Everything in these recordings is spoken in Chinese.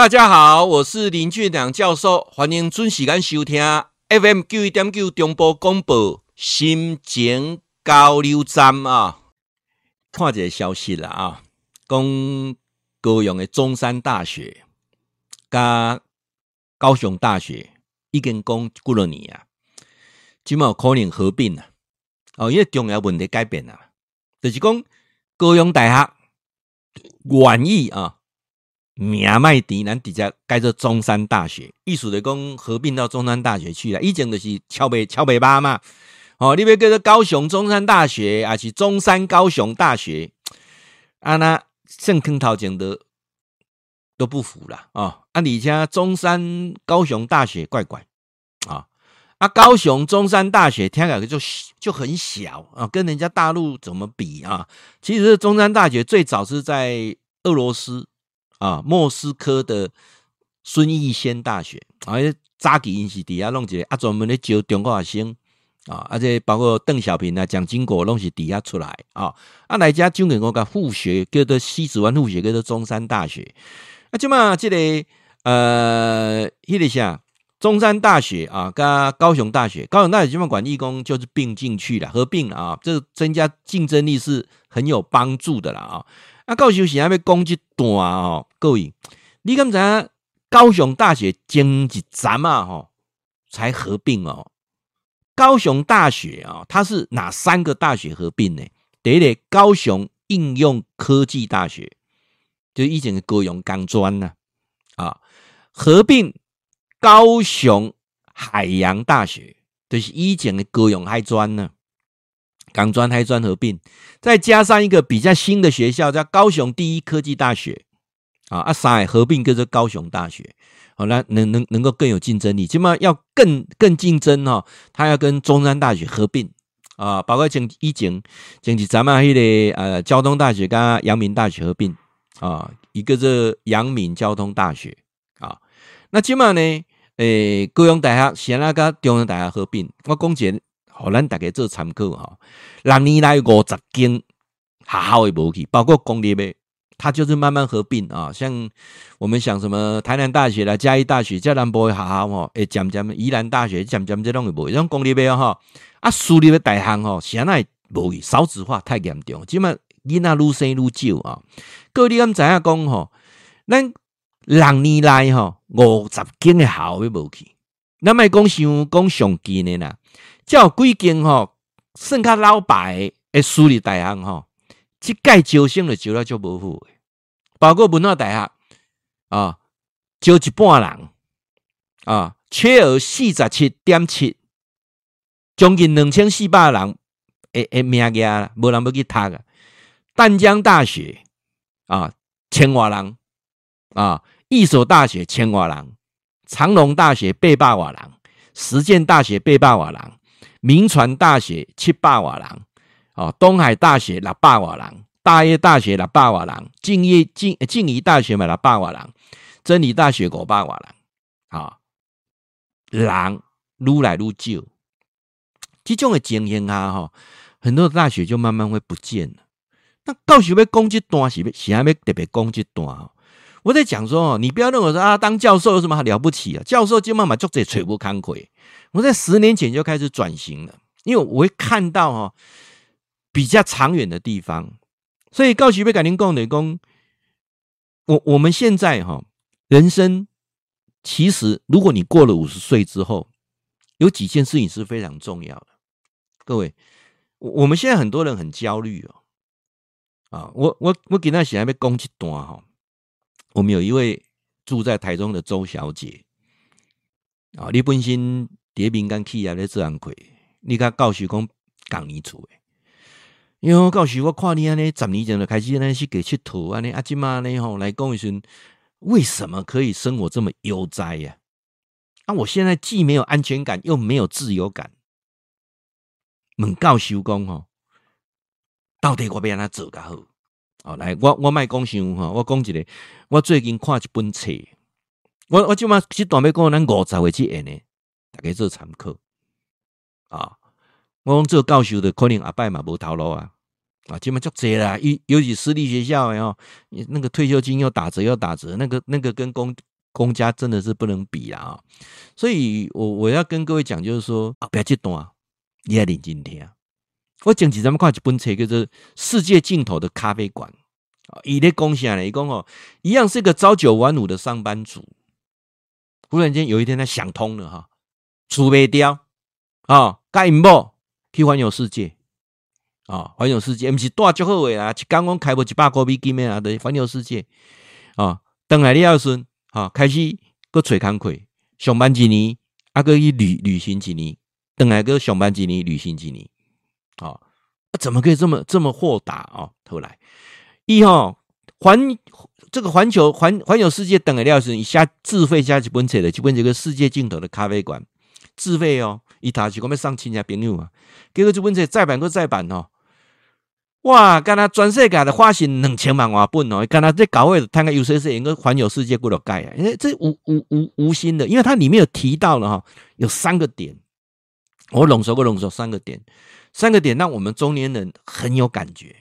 大家好，我是林俊良教授，欢迎准时间收听 FM 九一点九中波广播新情交流站啊。看这个消息了啊，讲高雄的中山大学加高雄大学已经讲几多年啊，今嘛可能合并了哦，因为重要问题改变了，就是讲高雄大学愿意啊。名麦迪，咱直接改做中山大学，意思就讲合并到中山大学去了。以前就是桥北桥北巴嘛，哦，你别叫做高雄中山大学，还是中山高雄大学，啊那圣坑头前的都不符了啊、哦！啊，你家中山高雄大学怪怪啊，啊，高雄中山大学听起来就就很小啊，跟人家大陆怎么比啊？其实中山大学最早是在俄罗斯。啊，莫斯科的孙逸仙大学，啊，早期因是底下弄一个啊，专门咧招中国学生啊，而且包括邓小平啊、蒋经国拢是底下出来啊。啊，来家捐给我个复学叫做西子湾复学叫做中山大学。啊，即嘛，这个呃，迄个啥，中山大学啊，跟高雄大学，高雄大学即嘛管义工就是并进去了，合并了啊，这增加竞争力是很有帮助的啦啊。啊，高雄现在要讲一段哦，各位，你刚才高雄大学经济站嘛，吼，才合并哦。高雄大学啊，它是哪三个大学合并呢？第一个高雄应用科技大学，就以前的高雄钢专呢，啊，合并高雄海洋大学，就是以前的高雄海专呢。港专、台专合并，再加上一个比较新的学校，叫高雄第一科技大学，啊，阿，三合并跟着高雄大学，好，那能能能够更有竞争力，起码要更更竞争哈，他要跟中山大学合并。啊，包括前以前前几咱们迄个呃交通大学跟阳明大学合并。啊，一个是阳明交通大学。啊，那起码呢，诶、欸，高雄大学现在跟中山大学合并，我讲解。哦，咱大家做参考哈。六年来五十间学校的无去，包括公立的，它就是慢慢合并啊。像我们想什么台南大学啦、嘉义大学、嘉南部的学校吼，诶，渐渐宜兰大学渐渐这拢会无，种公立的哈啊，私立的大学吼，现在无去，少子化太严重，即嘛囡仔愈生愈少啊。各位你敢知影讲吼，咱六年来吼五十间的学校会无去，咱莫讲想讲上近的啦。叫几间吼，算较老牌诶私立大学吼，即届招生就招了就无好诶，包括文化大学啊，招一半人啊，缺额四十七点七，将近两千四百人诶诶名额，无人要去读啊。淡江大学啊，千外人啊，一所大学千外人，长隆大学八百外人，实践大学八百外人。铭传大学七百多人，哦，东海大学六百多人，大业大学六百多人，敬业敬静宜大学嘛六百多人，真理大学五百多人，啊，人愈来愈少，这种的情形啊，哈，很多大学就慢慢会不见了。那到时要讲这段是是还没特别讲这段，我在讲说哦，你不要认为说啊，当教授有什么了不起啊？教授就慢慢做这垂不看亏。我在十年前就开始转型了，因为我会看到哈比较长远的地方，所以告诉被改天共的工，我我们现在哈人生其实如果你过了五十岁之后，有几件事情是非常重要的。各位，我我们现在很多人很焦虑哦，啊，我我我给他写还没攻击段哈，我们有一位住在台中的周小姐啊，你本身。别敏感企业咧做安亏，你甲教授讲讲你厝诶，因为我教授我看你安尼十年前就开始安尼去给佚佗安尼阿金妈呢吼来讲一声，为什么可以生活这么悠哉呀？啊，我现在既没有安全感，又没有自由感。问教授讲吼，到底我要安怎做较好？好，来，我我卖讲伤吼，我讲一个，我最近看一本册，我我即马这段要讲咱五十岁之前呢。大家做参考啊！我讲做教授的可能阿伯嘛无头路啊，啊，基本就这啦。尤尤其私立学校诶哦，那个退休金又打折又打折，那个那个跟公公家真的是不能比啦啊。所以我我要跟各位讲，就是说啊，不要激动啊，你要认真听。我前几天看一本书，叫做《世界尽头的咖啡馆》啊，伊咧讲啥呢？伊讲哦，一样是一个朝九晚五的上班族，忽然间有一天他想通了哈，储备掉啊，盖某去环游世界啊，环游世界，毋是大足好诶啦，一刚刚开无一百块美金诶啊，对，环游世界啊，等来了后啊，开始搁揣工课，上班一年，啊，搁去旅旅行一年，等来搁上班一年，旅行一年。啊，怎么可以这么这么豁达啊？后来一哈环这个环球环环游世界等了料是，你下自费加几本册的，几本这个世界尽头的咖啡馆自费哦，一打去我们上亲戚朋友啊，结果这本册再版个再版哦，哇，干他全世界的花行两千万瓦本哦，干他这搞位摊个 UCC 应该环游世界过了盖啊，因为这无无无无心的，因为它里面有提到了哈，有三个点，我拢熟个拢熟三个点。三个点让我们中年人很有感觉。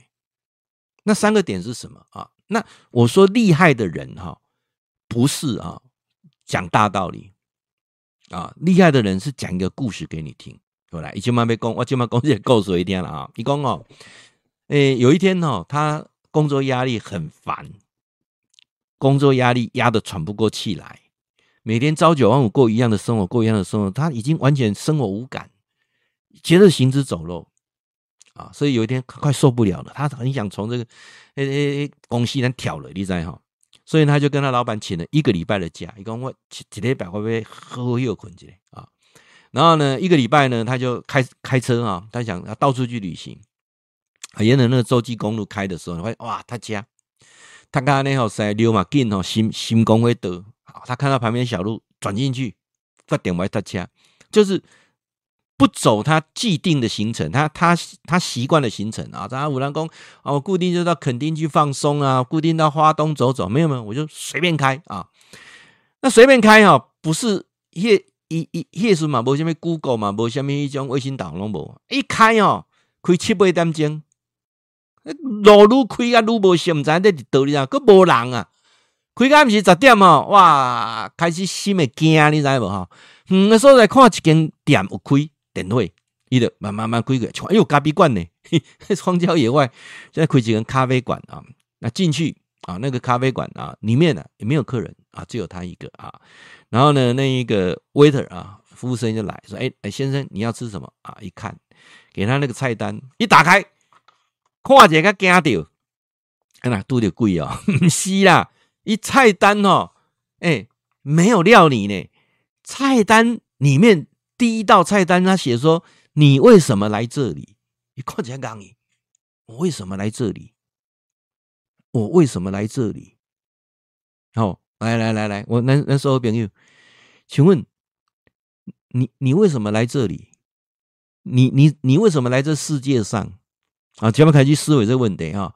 那三个点是什么啊？那我说厉害的人哈，不是啊讲大道理啊，厉害的人是讲一个故事给你听。后来，一千万被攻，我千万攻也够说一天了啊！一共哦，诶，有一天哦，他工作压力很烦，工作压力压得喘不过气来，每天朝九晚五过一样的生活，过一样的生活，他已经完全生活无感。接着行尸走肉啊，所以有一天快受不了了，他很想从这个诶诶诶公司那跳了，你知哈？所以他就跟他老板请了一个礼拜的假，一共我几几礼拜会不会喝又困起来啊？然后呢，一个礼拜呢，他就开开车啊，他想要到处去旅行。沿着那个洲际公路开的时候，发现哇，他家他刚刚那号塞溜嘛进哦，新新公会得，他看到旁边小路转进去，发点歪他家就是。不走他既定的行程，他他他习惯的行程啊，在五郎宫哦，固定就到垦丁去放松啊，固定到花东走走，没有没有，我就随便开啊。那随便开啊，不是夜一一页数嘛，无什么 Google 嘛，无什么一种卫星导航无，一开哦，开七八点钟，路路开啊，路无行，唔知在佗里啊，搁无人啊，开到不是十点哦，哇，开始心会惊，你知无哈？嗯，那时候来看一间店有开。点会，伊就慢慢慢开个，哎呦，咖啡馆呢？荒郊野外，现在开几间咖啡馆啊？那进去啊，那个咖啡馆啊，里面呢也没有客人啊，只有他一个啊。然后呢，那一个 waiter 啊，服务生就来说：“哎哎，先生，你要吃什么啊？”一看，给他那个菜单一打开，看见个惊到，哎呀，都得贵哦，不是啦，一菜单哦，哎，没有料理呢，菜单里面。第一道菜单，他写说：“你为什么来这里？”你快点讲你，我为什么来这里？我为什么来这里？好，来来来来，我那那时候朋友，请问你你为什么来这里？你你你为什么来这世界上？啊，前面开始思维这个问题啊，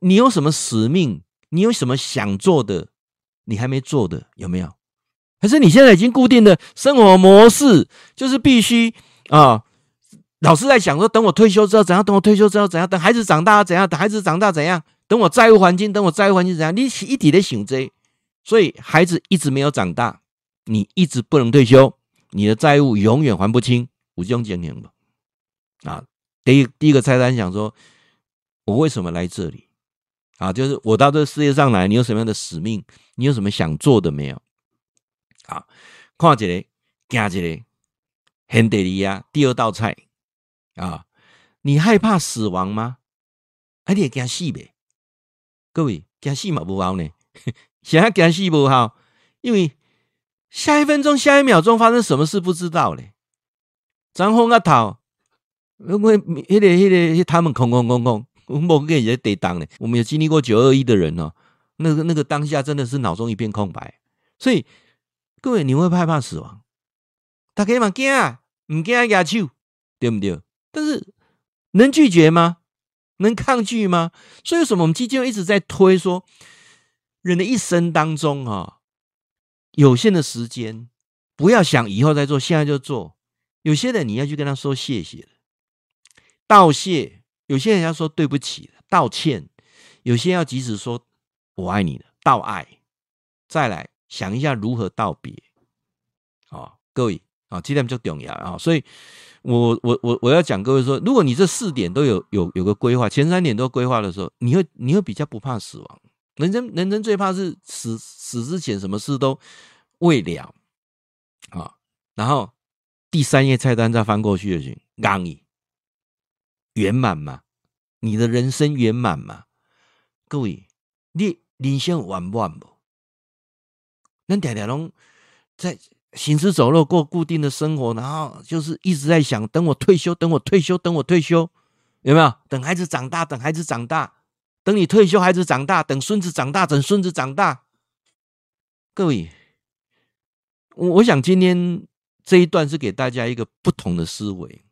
你有什么使命？你有什么想做的？你还没做的有没有？可是你现在已经固定的生活模式，就是必须啊。老是在想说，等我退休之后怎样？等我退休之后怎样？等孩子长大怎样？等孩子长大怎样？等我债务还清，等我债务还清怎样？你一直在想这，所以孩子一直没有长大，你一直不能退休，你的债务永远还不清。我这种经验吧。啊，第一第一个菜单想说，我为什么来这里？啊，就是我到这世界上来，你有什么样的使命？你有什么想做的没有？啊，看一个，惊一个，很得意啊！第二道菜啊，你害怕死亡吗？还得惊死呗？各位惊死嘛不好呢？想要惊死不好，因为下一分钟、下一秒钟发生什么事不知道嘞。张红个头，因为那个、那个，他们空空空空，我们跟人家对当呢。我们有经历过九二一的人哦，那个那个当下真的是脑中一片空白，所以。各位，你会害怕死亡？大家嘛惊啊，唔惊牙抽，对不对？但是能拒绝吗？能抗拒吗？所以为什么我们基金一直在推说，人的一生当中啊，有限的时间，不要想以后再做，现在就做。有些人你要去跟他说谢谢，道谢有些人要说对不起，道歉；有些要及时说我爱你的，道爱。再来想一下如何道别。啊，各位啊，这点就重要啊。所以我我我我要讲各位说，如果你这四点都有有有个规划，前三点都规划的时候，你会你会比较不怕死亡。人生人生最怕是死死之前什么事都未了啊。然后第三页菜单再翻过去的时候，让你圆满嘛？你的人生圆满嘛？各位，你人生圆满不？咱常常拢在行尸走肉过固定的生活，然后就是一直在想，等我退休，等我退休，等我退休，有没有？等孩子长大，等孩子长大，等你退休，孩子长大，等孙子长大，等孙子长大。各位，我我想今天这一段是给大家一个不同的思维。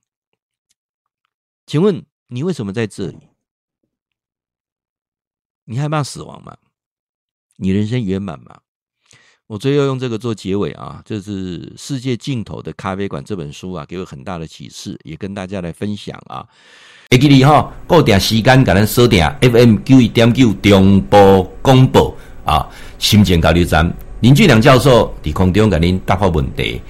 请问你为什么在这里？你害怕死亡吗？你人生圆满吗？我最后用这个做结尾啊，这是《世界尽头的咖啡馆》这本书啊，给我很大的启示，也跟大家来分享啊。会记你哈，固定时间，给咱锁定 FM 九一点九中波广播啊，心情交流站林俊良教授在空中给您答复问题。